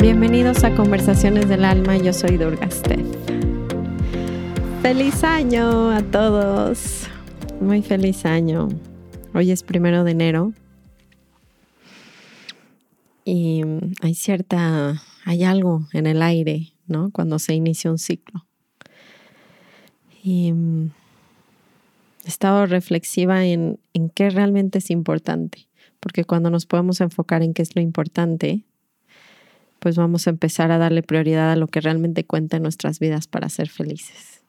Bienvenidos a Conversaciones del Alma, yo soy Durga Steph. Feliz año a todos, muy feliz año. Hoy es primero de enero y hay cierta, hay algo en el aire, Cuando se inicia un ciclo. Y he estado reflexiva en, en qué realmente es importante, porque cuando nos podemos enfocar en qué es lo importante, pues vamos a empezar a darle prioridad a lo que realmente cuenta en nuestras vidas para ser felices.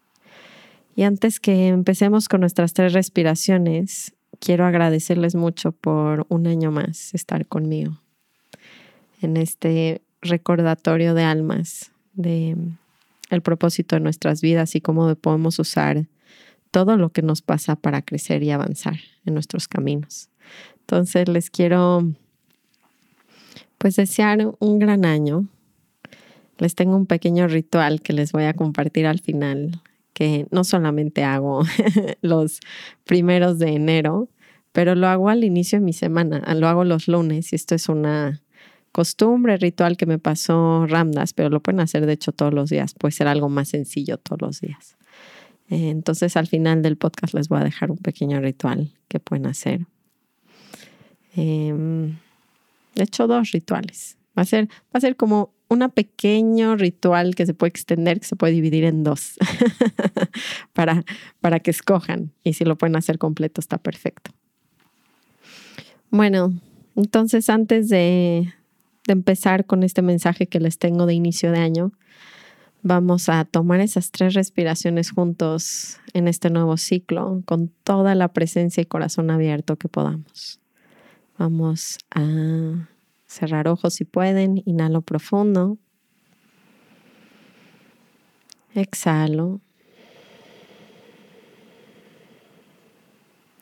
Y antes que empecemos con nuestras tres respiraciones, quiero agradecerles mucho por un año más estar conmigo en este recordatorio de almas, de el propósito de nuestras vidas y cómo podemos usar todo lo que nos pasa para crecer y avanzar en nuestros caminos. Entonces les quiero pues desear un gran año. Les tengo un pequeño ritual que les voy a compartir al final, que no solamente hago los primeros de enero, pero lo hago al inicio de mi semana, lo hago los lunes y esto es una costumbre, ritual que me pasó Ramdas, pero lo pueden hacer de hecho todos los días, puede ser algo más sencillo todos los días. Entonces al final del podcast les voy a dejar un pequeño ritual que pueden hacer. Em, de hecho, dos rituales. Va a ser, va a ser como un pequeño ritual que se puede extender, que se puede dividir en dos, para, para que escojan. Y si lo pueden hacer completo, está perfecto. Bueno, entonces antes de, de empezar con este mensaje que les tengo de inicio de año, vamos a tomar esas tres respiraciones juntos en este nuevo ciclo con toda la presencia y corazón abierto que podamos. Vamos a cerrar ojos si pueden, inhalo profundo. Exhalo.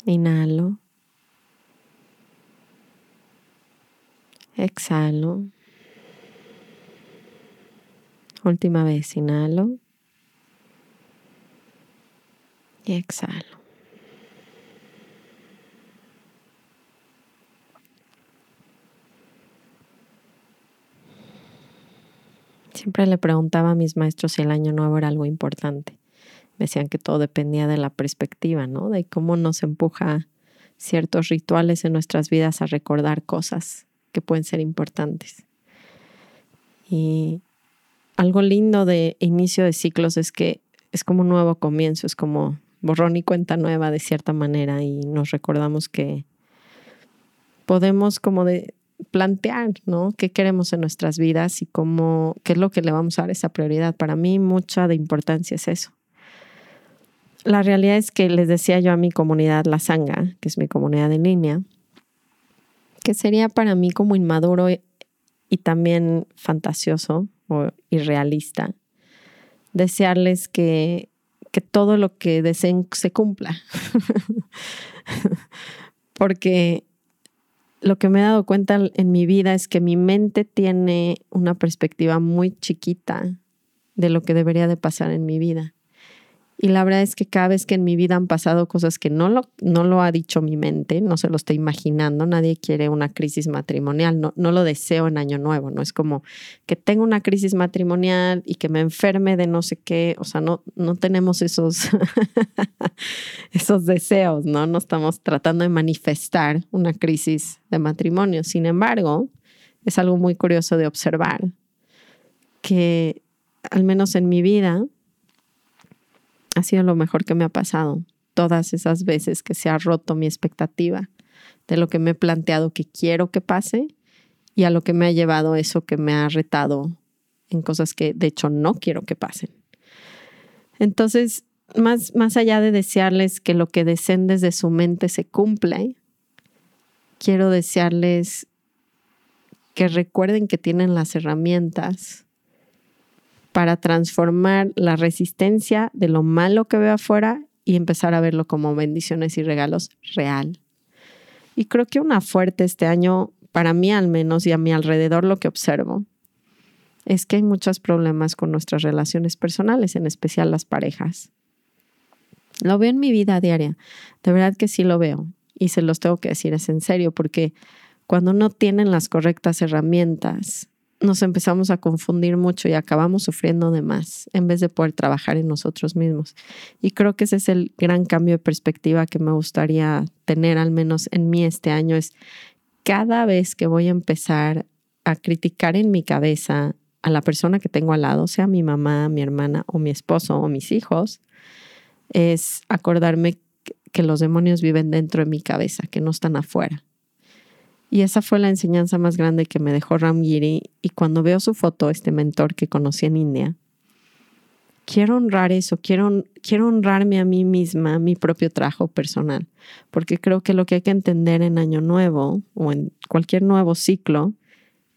Inhalo. Exhalo. Última vez, inhalo. Y exhalo. Siempre le preguntaba a mis maestros si el año nuevo era algo importante. Me decían que todo dependía de la perspectiva, ¿no? De cómo nos empuja ciertos rituales en nuestras vidas a recordar cosas que pueden ser importantes. Y algo lindo de inicio de ciclos es que es como un nuevo comienzo, es como borrón y cuenta nueva de cierta manera y nos recordamos que podemos como de plantear, ¿no? ¿Qué queremos en nuestras vidas y cómo, qué es lo que le vamos a dar esa prioridad? Para mí mucha de importancia es eso. La realidad es que les decía yo a mi comunidad La Sanga, que es mi comunidad en línea, que sería para mí como inmaduro y también fantasioso o irrealista desearles que, que todo lo que deseen se cumpla. Porque lo que me he dado cuenta en mi vida es que mi mente tiene una perspectiva muy chiquita de lo que debería de pasar en mi vida. Y la verdad es que cada vez que en mi vida han pasado cosas que no lo, no lo ha dicho mi mente, no se lo estoy imaginando, nadie quiere una crisis matrimonial, no, no lo deseo en año nuevo, no es como que tenga una crisis matrimonial y que me enferme de no sé qué, o sea, no, no tenemos esos, esos deseos, ¿no? No estamos tratando de manifestar una crisis de matrimonio. Sin embargo, es algo muy curioso de observar que al menos en mi vida, ha sido lo mejor que me ha pasado. Todas esas veces que se ha roto mi expectativa de lo que me he planteado que quiero que pase y a lo que me ha llevado eso que me ha retado en cosas que de hecho no quiero que pasen. Entonces, más, más allá de desearles que lo que deseen desde su mente se cumpla, quiero desearles que recuerden que tienen las herramientas para transformar la resistencia de lo malo que veo afuera y empezar a verlo como bendiciones y regalos real. Y creo que una fuerte este año, para mí al menos y a mi alrededor lo que observo, es que hay muchos problemas con nuestras relaciones personales, en especial las parejas. Lo veo en mi vida diaria, de verdad que sí lo veo y se los tengo que decir, es en serio, porque cuando no tienen las correctas herramientas, nos empezamos a confundir mucho y acabamos sufriendo de más en vez de poder trabajar en nosotros mismos. Y creo que ese es el gran cambio de perspectiva que me gustaría tener, al menos en mí este año, es cada vez que voy a empezar a criticar en mi cabeza a la persona que tengo al lado, sea mi mamá, mi hermana o mi esposo o mis hijos, es acordarme que los demonios viven dentro de mi cabeza, que no están afuera. Y esa fue la enseñanza más grande que me dejó Ramgiri. Y cuando veo su foto, este mentor que conocí en India, quiero honrar eso, quiero, quiero honrarme a mí misma, mi propio trabajo personal, porque creo que lo que hay que entender en Año Nuevo o en cualquier nuevo ciclo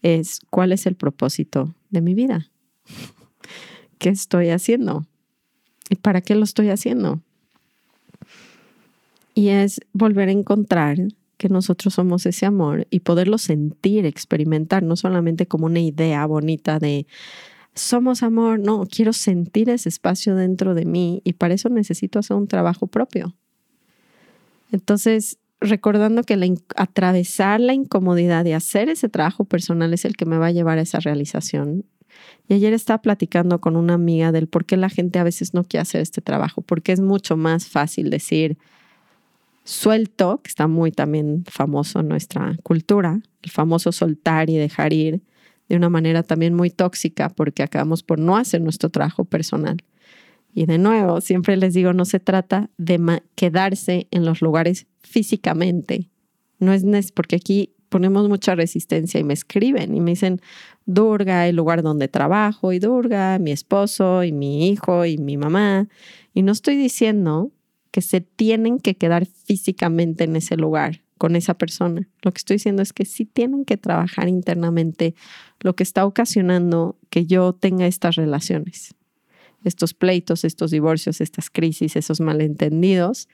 es cuál es el propósito de mi vida. ¿Qué estoy haciendo? ¿Y para qué lo estoy haciendo? Y es volver a encontrar que nosotros somos ese amor y poderlo sentir, experimentar, no solamente como una idea bonita de somos amor, no, quiero sentir ese espacio dentro de mí y para eso necesito hacer un trabajo propio. Entonces, recordando que atravesar la incomodidad de hacer ese trabajo personal es el que me va a llevar a esa realización. Y ayer estaba platicando con una amiga del por qué la gente a veces no quiere hacer este trabajo, porque es mucho más fácil decir, suelto, que está muy también famoso en nuestra cultura, el famoso soltar y dejar ir de una manera también muy tóxica porque acabamos por no hacer nuestro trabajo personal. Y de nuevo, siempre les digo, no se trata de quedarse en los lugares físicamente. No es porque aquí ponemos mucha resistencia y me escriben y me dicen, Durga, el lugar donde trabajo, y Durga, mi esposo, y mi hijo, y mi mamá. Y no estoy diciendo que se tienen que quedar físicamente en ese lugar con esa persona. Lo que estoy diciendo es que sí tienen que trabajar internamente lo que está ocasionando que yo tenga estas relaciones, estos pleitos, estos divorcios, estas crisis, esos malentendidos.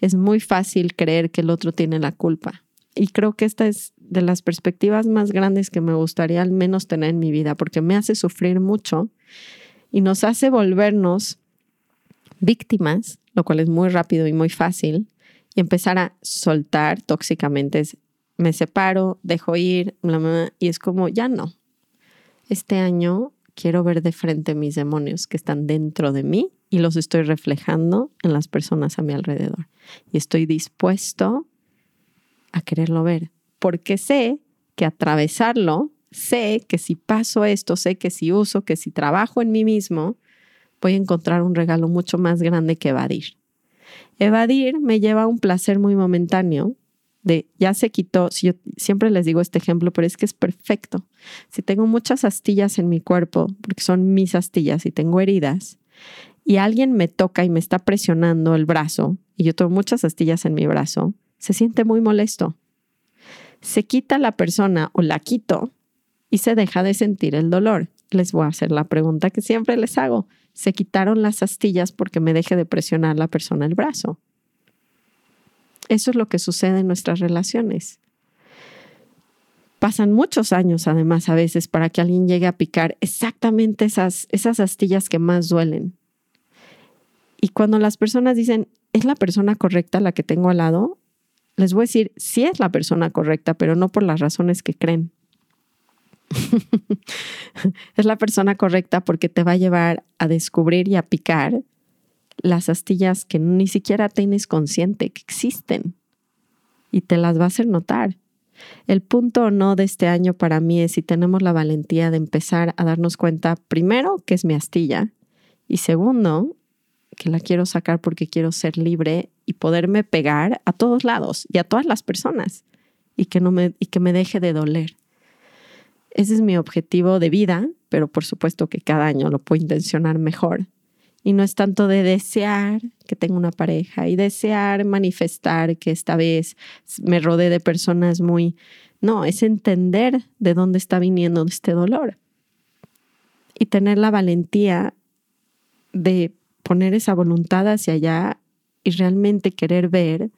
Es muy fácil creer que el otro tiene la culpa. Y creo que esta es de las perspectivas más grandes que me gustaría al menos tener en mi vida, porque me hace sufrir mucho y nos hace volvernos víctimas lo cual es muy rápido y muy fácil, y empezar a soltar tóxicamente es, me separo, dejo ir, y es como, ya no. Este año quiero ver de frente mis demonios que están dentro de mí y los estoy reflejando en las personas a mi alrededor. Y estoy dispuesto a quererlo ver, porque sé que atravesarlo, sé que si paso esto, sé que si uso, que si trabajo en mí mismo, voy a encontrar un regalo mucho más grande que evadir. Evadir me lleva a un placer muy momentáneo de ya se quitó, si yo siempre les digo este ejemplo, pero es que es perfecto. Si tengo muchas astillas en mi cuerpo, porque son mis astillas y tengo heridas, y alguien me toca y me está presionando el brazo, y yo tengo muchas astillas en mi brazo, se siente muy molesto. Se quita la persona o la quito y se deja de sentir el dolor. Les voy a hacer la pregunta que siempre les hago se quitaron las astillas porque me deje de presionar la persona el brazo. Eso es lo que sucede en nuestras relaciones. Pasan muchos años, además, a veces, para que alguien llegue a picar exactamente esas, esas astillas que más duelen. Y cuando las personas dicen, ¿es la persona correcta la que tengo al lado? Les voy a decir, sí es la persona correcta, pero no por las razones que creen. es la persona correcta porque te va a llevar a descubrir y a picar las astillas que ni siquiera tienes consciente que existen y te las va a hacer notar. El punto o no de este año para mí es si tenemos la valentía de empezar a darnos cuenta, primero, que es mi astilla y segundo, que la quiero sacar porque quiero ser libre y poderme pegar a todos lados y a todas las personas y que, no me, y que me deje de doler. Ese es mi objetivo de vida, pero por supuesto que cada año lo puedo intencionar mejor. Y no es tanto de desear que tenga una pareja y desear manifestar que esta vez me rodee de personas muy... No, es entender de dónde está viniendo este dolor. Y tener la valentía de poner esa voluntad hacia allá y realmente querer ver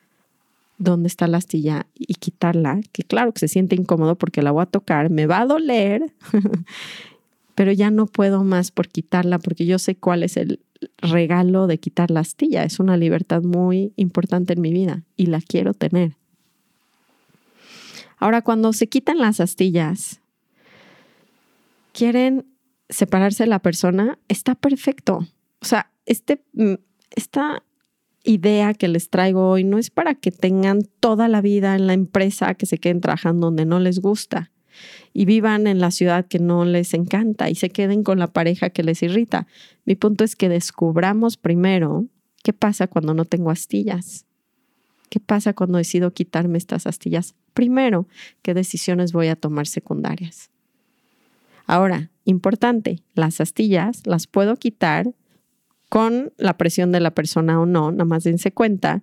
dónde está la astilla y quitarla, que claro que se siente incómodo porque la voy a tocar, me va a doler, pero ya no puedo más por quitarla porque yo sé cuál es el regalo de quitar la astilla. Es una libertad muy importante en mi vida y la quiero tener. Ahora, cuando se quitan las astillas, quieren separarse de la persona, está perfecto. O sea, este, mm, esta idea que les traigo hoy no es para que tengan toda la vida en la empresa, que se queden trabajando donde no les gusta y vivan en la ciudad que no les encanta y se queden con la pareja que les irrita. Mi punto es que descubramos primero qué pasa cuando no tengo astillas. ¿Qué pasa cuando decido quitarme estas astillas? Primero, ¿qué decisiones voy a tomar secundarias? Ahora, importante, las astillas las puedo quitar con la presión de la persona o no, nada más dense cuenta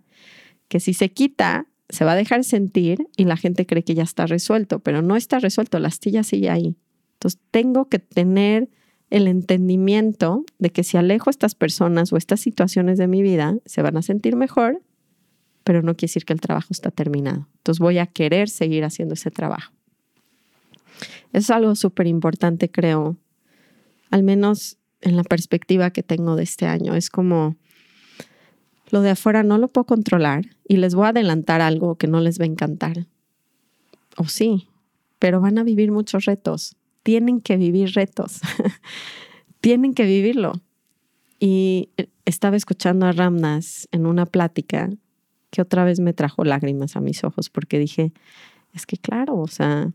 que si se quita, se va a dejar sentir y la gente cree que ya está resuelto, pero no está resuelto, la astilla sigue ahí. Entonces tengo que tener el entendimiento de que si alejo a estas personas o estas situaciones de mi vida, se van a sentir mejor, pero no quiere decir que el trabajo está terminado. Entonces voy a querer seguir haciendo ese trabajo. Es algo súper importante, creo, al menos en la perspectiva que tengo de este año. Es como lo de afuera no lo puedo controlar y les voy a adelantar algo que no les va a encantar. O sí, pero van a vivir muchos retos. Tienen que vivir retos. Tienen que vivirlo. Y estaba escuchando a Ramnas en una plática que otra vez me trajo lágrimas a mis ojos porque dije, es que claro, o sea,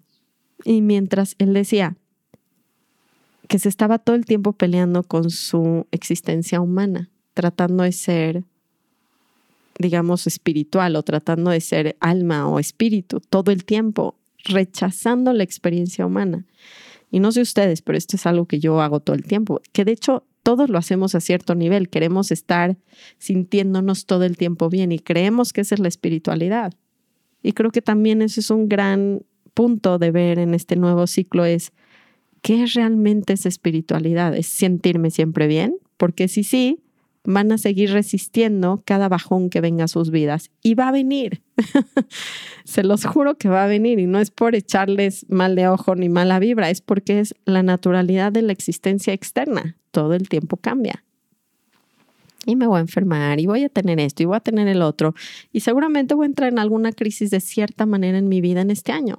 y mientras él decía que se estaba todo el tiempo peleando con su existencia humana, tratando de ser digamos, espiritual o tratando de ser alma o espíritu todo el tiempo, rechazando la experiencia humana. Y no sé ustedes, pero esto es algo que yo hago todo el tiempo, que de hecho todos lo hacemos a cierto nivel, queremos estar sintiéndonos todo el tiempo bien y creemos que esa es la espiritualidad. Y creo que también ese es un gran punto de ver en este nuevo ciclo es qué realmente esa espiritualidad, es sentirme siempre bien, porque si sí, van a seguir resistiendo cada bajón que venga a sus vidas. Y va a venir. Se los juro que va a venir. Y no es por echarles mal de ojo ni mala vibra, es porque es la naturalidad de la existencia externa. Todo el tiempo cambia. Y me voy a enfermar y voy a tener esto y voy a tener el otro. Y seguramente voy a entrar en alguna crisis de cierta manera en mi vida en este año.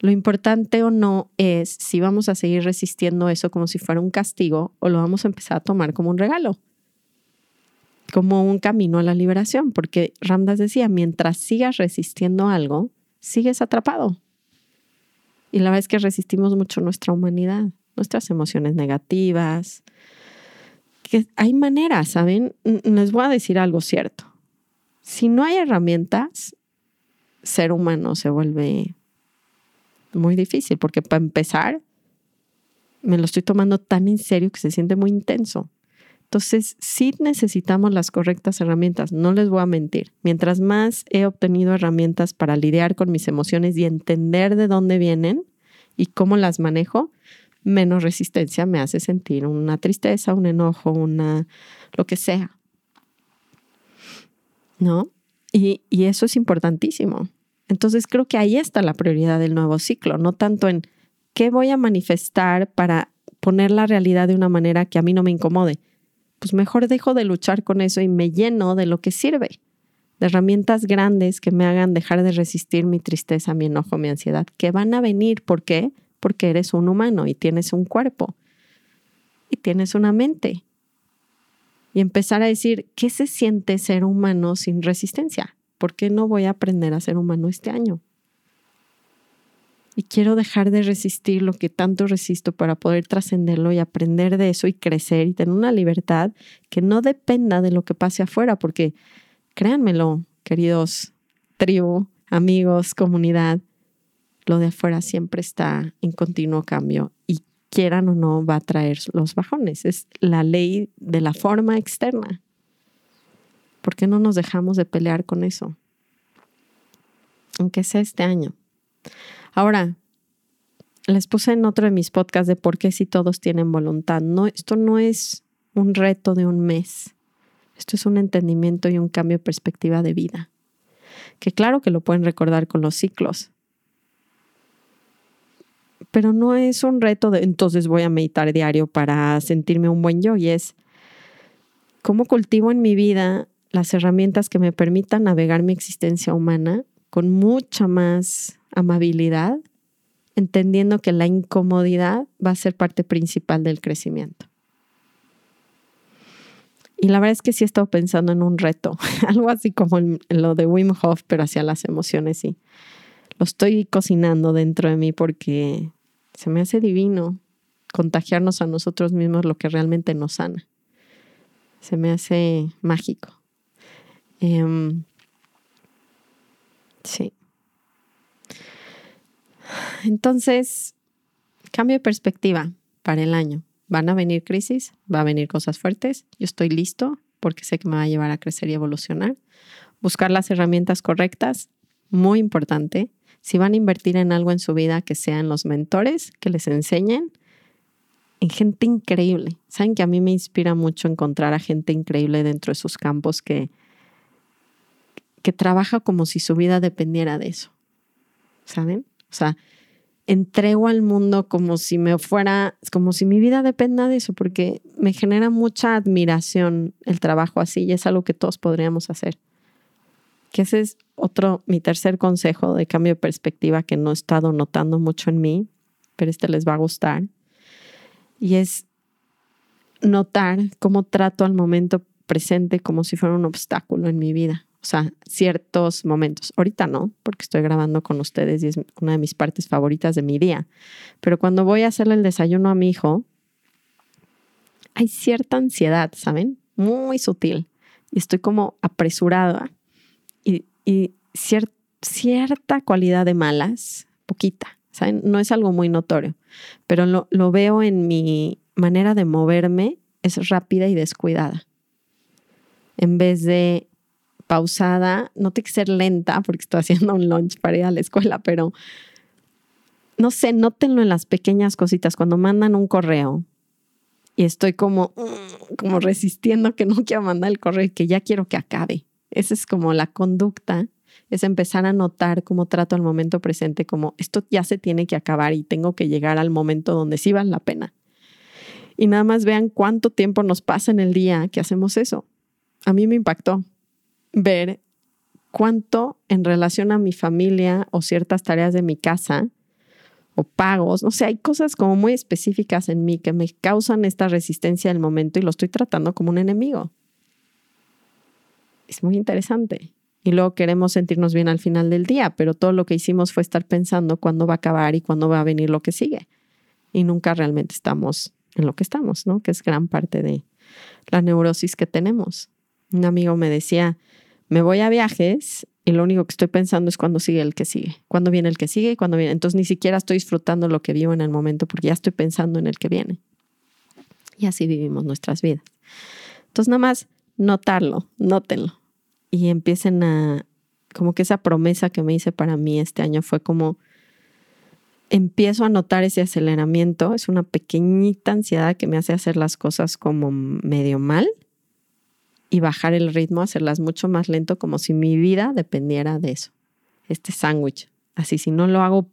Lo importante o no es si vamos a seguir resistiendo eso como si fuera un castigo o lo vamos a empezar a tomar como un regalo, como un camino a la liberación, porque Ramdas decía, mientras sigas resistiendo algo, sigues atrapado. Y la verdad es que resistimos mucho nuestra humanidad, nuestras emociones negativas, que hay maneras, ¿saben? Les voy a decir algo cierto. Si no hay herramientas, ser humano se vuelve muy difícil, porque para empezar, me lo estoy tomando tan en serio que se siente muy intenso. Entonces, sí necesitamos las correctas herramientas, no les voy a mentir. Mientras más he obtenido herramientas para lidiar con mis emociones y entender de dónde vienen y cómo las manejo, menos resistencia me hace sentir una tristeza, un enojo, una lo que sea. ¿No? Y, y eso es importantísimo. Entonces creo que ahí está la prioridad del nuevo ciclo, no tanto en qué voy a manifestar para poner la realidad de una manera que a mí no me incomode. Pues mejor dejo de luchar con eso y me lleno de lo que sirve, de herramientas grandes que me hagan dejar de resistir mi tristeza, mi enojo, mi ansiedad, que van a venir. ¿Por qué? Porque eres un humano y tienes un cuerpo y tienes una mente. Y empezar a decir, ¿qué se siente ser humano sin resistencia? ¿Por qué no voy a aprender a ser humano este año? Y quiero dejar de resistir lo que tanto resisto para poder trascenderlo y aprender de eso y crecer y tener una libertad que no dependa de lo que pase afuera, porque créanmelo, queridos tribu, amigos, comunidad, lo de afuera siempre está en continuo cambio y quieran o no va a traer los bajones. Es la ley de la forma externa. ¿Por qué no nos dejamos de pelear con eso? Aunque sea este año. Ahora, les puse en otro de mis podcasts de por qué si todos tienen voluntad. No, esto no es un reto de un mes. Esto es un entendimiento y un cambio de perspectiva de vida. Que claro que lo pueden recordar con los ciclos. pero no es un reto de entonces voy a meditar diario para sentirme un buen yo y es cómo cultivo en mi vida las herramientas que me permitan navegar mi existencia humana con mucha más amabilidad, entendiendo que la incomodidad va a ser parte principal del crecimiento. Y la verdad es que sí he estado pensando en un reto, algo así como en, lo de Wim Hof, pero hacia las emociones, sí. Lo estoy cocinando dentro de mí porque se me hace divino contagiarnos a nosotros mismos lo que realmente nos sana. Se me hace mágico. Em, sí. Entonces, cambio de perspectiva para el año. Van a venir crisis, va a venir cosas fuertes. Yo estoy listo porque sé que me va a llevar a crecer y evolucionar. Buscar las herramientas correctas, muy importante. Si van a invertir en algo en su vida, que sean los mentores, que les enseñen en gente increíble. Saben que a mí me inspira mucho encontrar a gente increíble dentro de sus campos que, que trabaja como si su vida dependiera de eso. ¿Saben? O sea, entrego al mundo como si me fuera, como si mi vida dependa de eso, porque me genera mucha admiración el trabajo así y es algo que todos podríamos hacer. Que ese es otro, mi tercer consejo de cambio de perspectiva que no he estado notando mucho en mí, pero este les va a gustar. Y es notar cómo trato al momento presente como si fuera un obstáculo en mi vida. O sea, ciertos momentos. Ahorita no, porque estoy grabando con ustedes y es una de mis partes favoritas de mi día. Pero cuando voy a hacerle el desayuno a mi hijo, hay cierta ansiedad, ¿saben? Muy sutil. Y estoy como apresurada. Y, cierta cualidad de malas, poquita, ¿saben? No es algo muy notorio, pero lo, lo veo en mi manera de moverme, es rápida y descuidada. En vez de pausada, no tiene que ser lenta porque estoy haciendo un lunch para ir a la escuela, pero no sé, nótenlo en las pequeñas cositas. Cuando mandan un correo y estoy como, mm, como resistiendo que no quiero mandar el correo y que ya quiero que acabe. Esa es como la conducta, es empezar a notar cómo trato al momento presente, como esto ya se tiene que acabar y tengo que llegar al momento donde sí vale la pena. Y nada más vean cuánto tiempo nos pasa en el día que hacemos eso. A mí me impactó ver cuánto en relación a mi familia o ciertas tareas de mi casa o pagos, no sé, hay cosas como muy específicas en mí que me causan esta resistencia del momento y lo estoy tratando como un enemigo. Es muy interesante. Y luego queremos sentirnos bien al final del día, pero todo lo que hicimos fue estar pensando cuándo va a acabar y cuándo va a venir lo que sigue. Y nunca realmente estamos en lo que estamos, ¿no? Que es gran parte de la neurosis que tenemos. Un amigo me decía, me voy a viajes y lo único que estoy pensando es cuándo sigue el que sigue, cuándo viene el que sigue y cuándo viene. Entonces ni siquiera estoy disfrutando lo que vivo en el momento porque ya estoy pensando en el que viene. Y así vivimos nuestras vidas. Entonces nada más notarlo, nótenlo y empiecen a, como que esa promesa que me hice para mí este año fue como, empiezo a notar ese aceleramiento, es una pequeñita ansiedad que me hace hacer las cosas como medio mal y bajar el ritmo, hacerlas mucho más lento, como si mi vida dependiera de eso. Este sándwich. Así, si no lo hago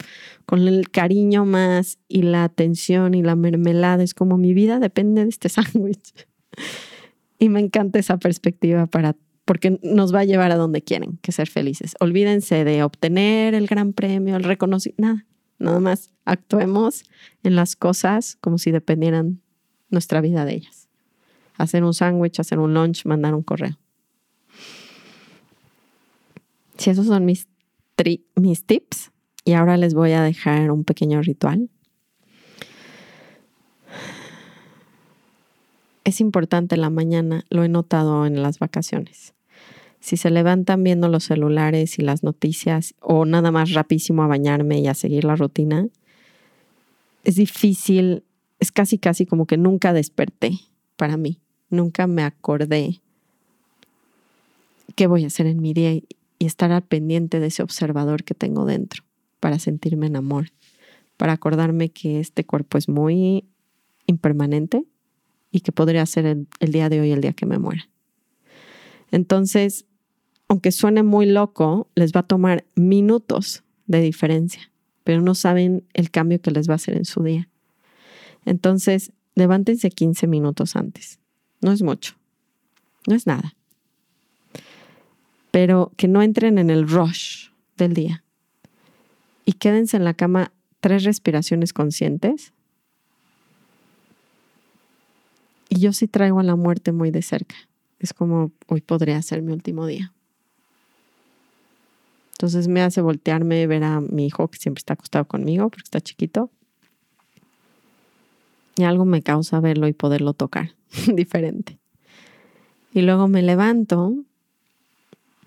con el cariño más y la atención y la mermelada, es como mi vida depende de este sándwich. Y me encanta esa perspectiva para, porque nos va a llevar a donde quieren, que ser felices. Olvídense de obtener el gran premio, el reconocimiento, nada, nada más. Actuemos en las cosas como si dependieran nuestra vida de ellas hacer un sándwich, hacer un lunch, mandar un correo. Si esos son mis, mis tips, y ahora les voy a dejar un pequeño ritual. Es importante la mañana, lo he notado en las vacaciones. Si se levantan viendo los celulares y las noticias o nada más rapidísimo a bañarme y a seguir la rutina, es difícil, es casi casi como que nunca desperté para mí nunca me acordé qué voy a hacer en mi día y, estar al pendiente de ese observador que tengo dentro para sentirme en amor, para acordarme que este cuerpo es muy impermanente y que podría ser el, el día de hoy el día que me muera. Entonces, aunque suene muy loco, les va a tomar minutos de diferencia. pero no saben el cambio que les va a hacer en su día. Entonces, levántense 15 minutos antes. No es mucho, no es nada. Pero que no entren en el rush del día y quédense en la cama tres respiraciones conscientes. Y yo sí traigo a la muerte muy de cerca. Es como hoy podría ser mi último día. Entonces me hace voltearme, ver a mi hijo que siempre está acostado conmigo porque está chiquito. Y algo me causa verlo y poderlo tocar diferente. Y luego me levanto,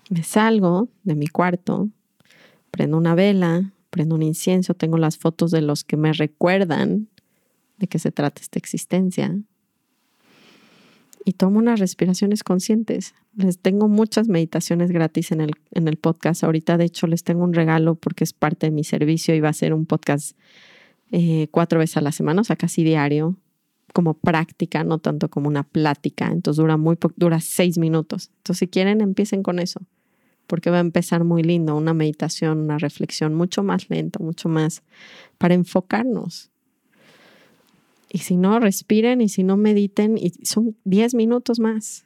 me salgo de mi cuarto, prendo una vela, prendo un incienso, tengo las fotos de los que me recuerdan de qué se trata esta existencia. Y tomo unas respiraciones conscientes. Les tengo muchas meditaciones gratis en el, en el podcast. Ahorita, de hecho, les tengo un regalo porque es parte de mi servicio y va a ser un podcast eh, cuatro veces a la semana, o sea, casi diario, como práctica, no tanto como una plática. Entonces dura muy dura seis minutos. Entonces, si quieren, empiecen con eso porque va a empezar muy lindo, una meditación, una reflexión mucho más lenta, mucho más para enfocarnos. Y si no, respiren y si no, mediten y son 10 minutos más.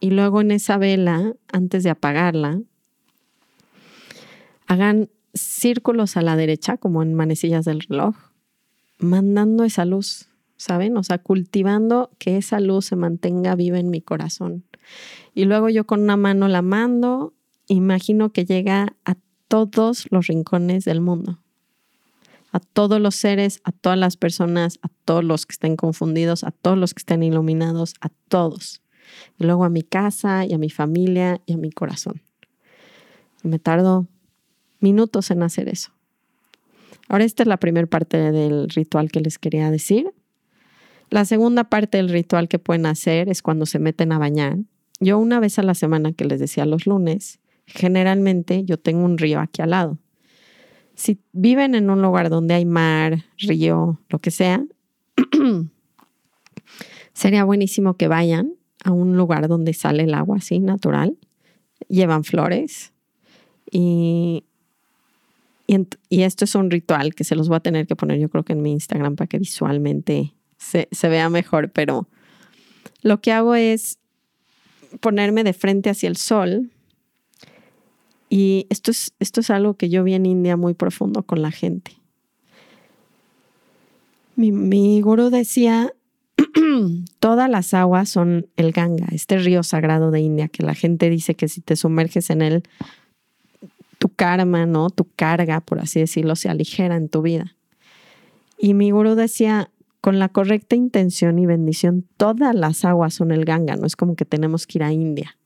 Y luego en esa vela, antes de apagarla, hagan círculos a la derecha, como en manecillas del reloj, mandando esa luz, ¿saben? O sea, cultivando que esa luz se mantenga viva en mi corazón. Y luego yo con una mano la mando, imagino que llega a todos los rincones del mundo, a todos los seres, a todas las personas, a todos los que estén confundidos, a todos los que estén iluminados, a todos. Y luego a mi casa y a mi familia y a mi corazón. Me tardo minutos en hacer eso. Ahora esta es la primera parte del ritual que les quería decir. La segunda parte del ritual que pueden hacer es cuando se meten a bañar yo una vez a la semana que les decía los lunes, generalmente yo tengo un río aquí al lado. Si viven en un lugar donde hay mar, río, lo que sea, sería buenísimo que vayan a un lugar donde sale el agua así natural, llevan flores y, y, esto es un ritual que se los voy a tener que poner yo creo que en mi Instagram para que visualmente se, se vea mejor, pero lo que hago es ponerme de frente hacia el sol. Y esto es, esto es algo que yo vi en India muy profundo con la gente. Mi, mi gurú decía, todas las aguas son el Ganga, este río sagrado de India, que la gente dice que si te sumerges en él, tu karma, ¿no? Tu carga, por así decirlo, se aligera en tu vida. Y mi gurú decía, con la correcta intención y bendición, todas las aguas son el Ganga, no es como que tenemos que ir a India.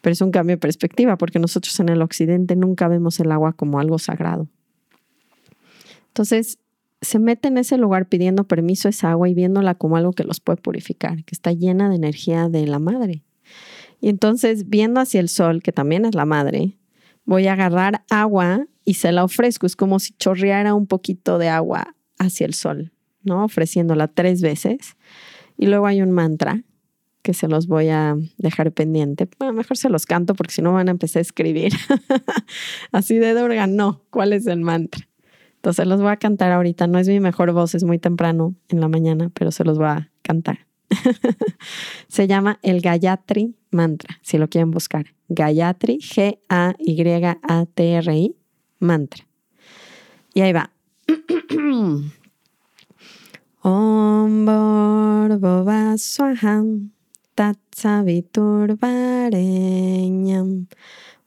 Pero es un cambio de perspectiva, porque nosotros en el occidente nunca vemos el agua como algo sagrado. Entonces, se mete en ese lugar pidiendo permiso a esa agua y viéndola como algo que los puede purificar, que está llena de energía de la madre. Y entonces, viendo hacia el sol, que también es la madre, voy a agarrar agua y se la ofrezco. Es como si chorreara un poquito de agua hacia el sol. ¿no? Ofreciéndola tres veces. Y luego hay un mantra que se los voy a dejar pendiente. Bueno, mejor se los canto porque si no van a empezar a escribir. Así de Durga, no. ¿Cuál es el mantra? Entonces los voy a cantar ahorita. No es mi mejor voz, es muy temprano en la mañana, pero se los voy a cantar. se llama el Gayatri Mantra, si lo quieren buscar. Gayatri, G-A-Y-A-T-R-I, mantra. Y ahí va. Om Bhurva Swaham Tatsaviturvarenyam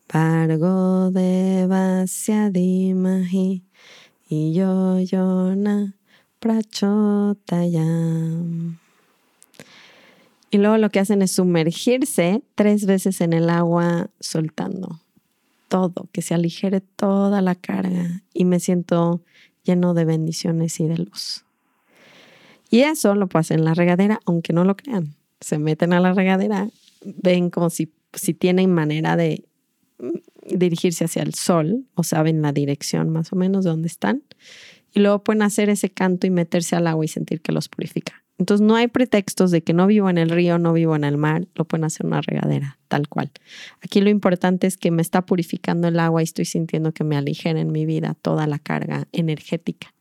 Vargo Devasya Dimahi Yoyona Prachotayam. Y luego lo que hacen es sumergirse tres veces en el agua soltando todo, que se aligere toda la carga y me siento lleno de bendiciones y de luz. Y eso lo pasan en la regadera, aunque no lo crean. Se meten a la regadera, ven como si, si tienen manera de mm, dirigirse hacia el sol o saben la dirección más o menos de dónde están. Y luego pueden hacer ese canto y meterse al agua y sentir que los purifica. Entonces no hay pretextos de que no vivo en el río, no vivo en el mar, lo pueden hacer una regadera, tal cual. Aquí lo importante es que me está purificando el agua y estoy sintiendo que me aligera en mi vida toda la carga energética.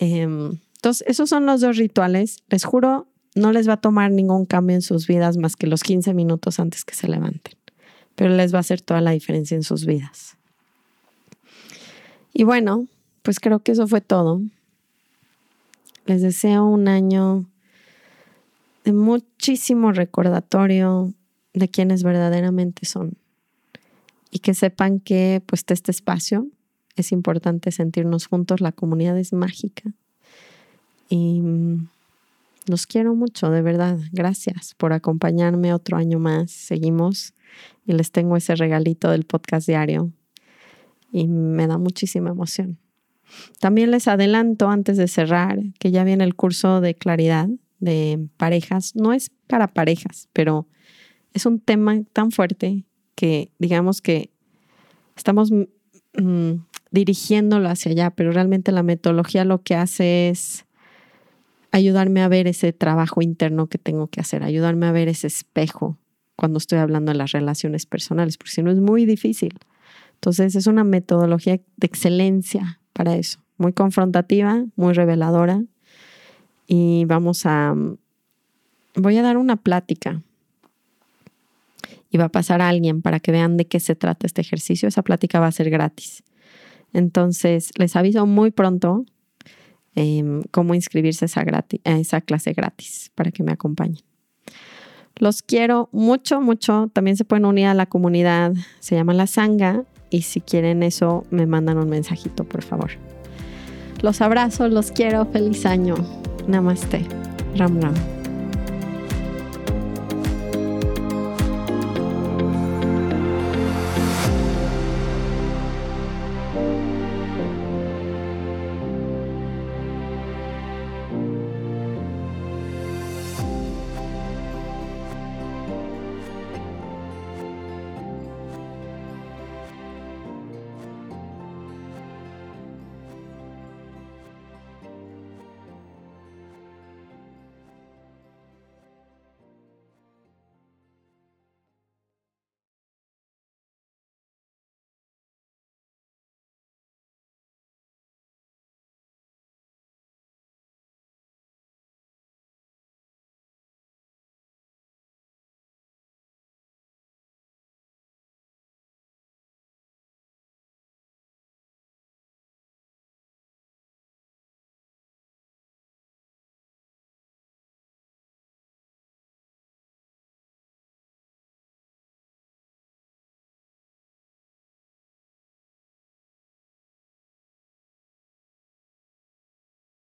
Em, entonces, esos son los dos rituales. Les juro, no les va a tomar ningún cambio en sus vidas más que los 15 minutos antes que se levanten, pero les va a hacer toda la diferencia en sus vidas. Y bueno, pues creo que eso fue todo. Les deseo un año de muchísimo recordatorio de quienes verdaderamente son. Y que sepan que pues este espacio es importante sentirnos juntos, la comunidad es mágica. Y mm, los quiero mucho, de verdad. Gracias por acompañarme otro año más. Seguimos y les tengo ese regalito del podcast diario y me da muchísima emoción. También les adelanto antes de cerrar que ya viene el curso de claridad de parejas. No es para parejas, pero es un tema tan fuerte que digamos que estamos mm, dirigiéndolo hacia allá, pero realmente la metodología lo que hace es ayudarme a ver ese trabajo interno que tengo que hacer, ayudarme a ver ese espejo cuando estoy hablando de las relaciones personales, porque si no es muy difícil. Entonces es una metodología de excelencia para eso. Muy confrontativa, muy reveladora. Y vamos a... Voy a dar una plática. Y va a pasar a alguien para que vean de qué se trata este ejercicio. Esa plática va a ser gratis. Entonces, les aviso muy pronto em, cómo inscribirse a esa, a esa clase gratis para que me acompañen. Los quiero mucho, mucho. También se pueden unir a la comunidad. Se llama La Sanga y si quieren eso, me mandan un mensajito, por favor. Los abrazo, los quiero, feliz año. Namaste. Ram Ram.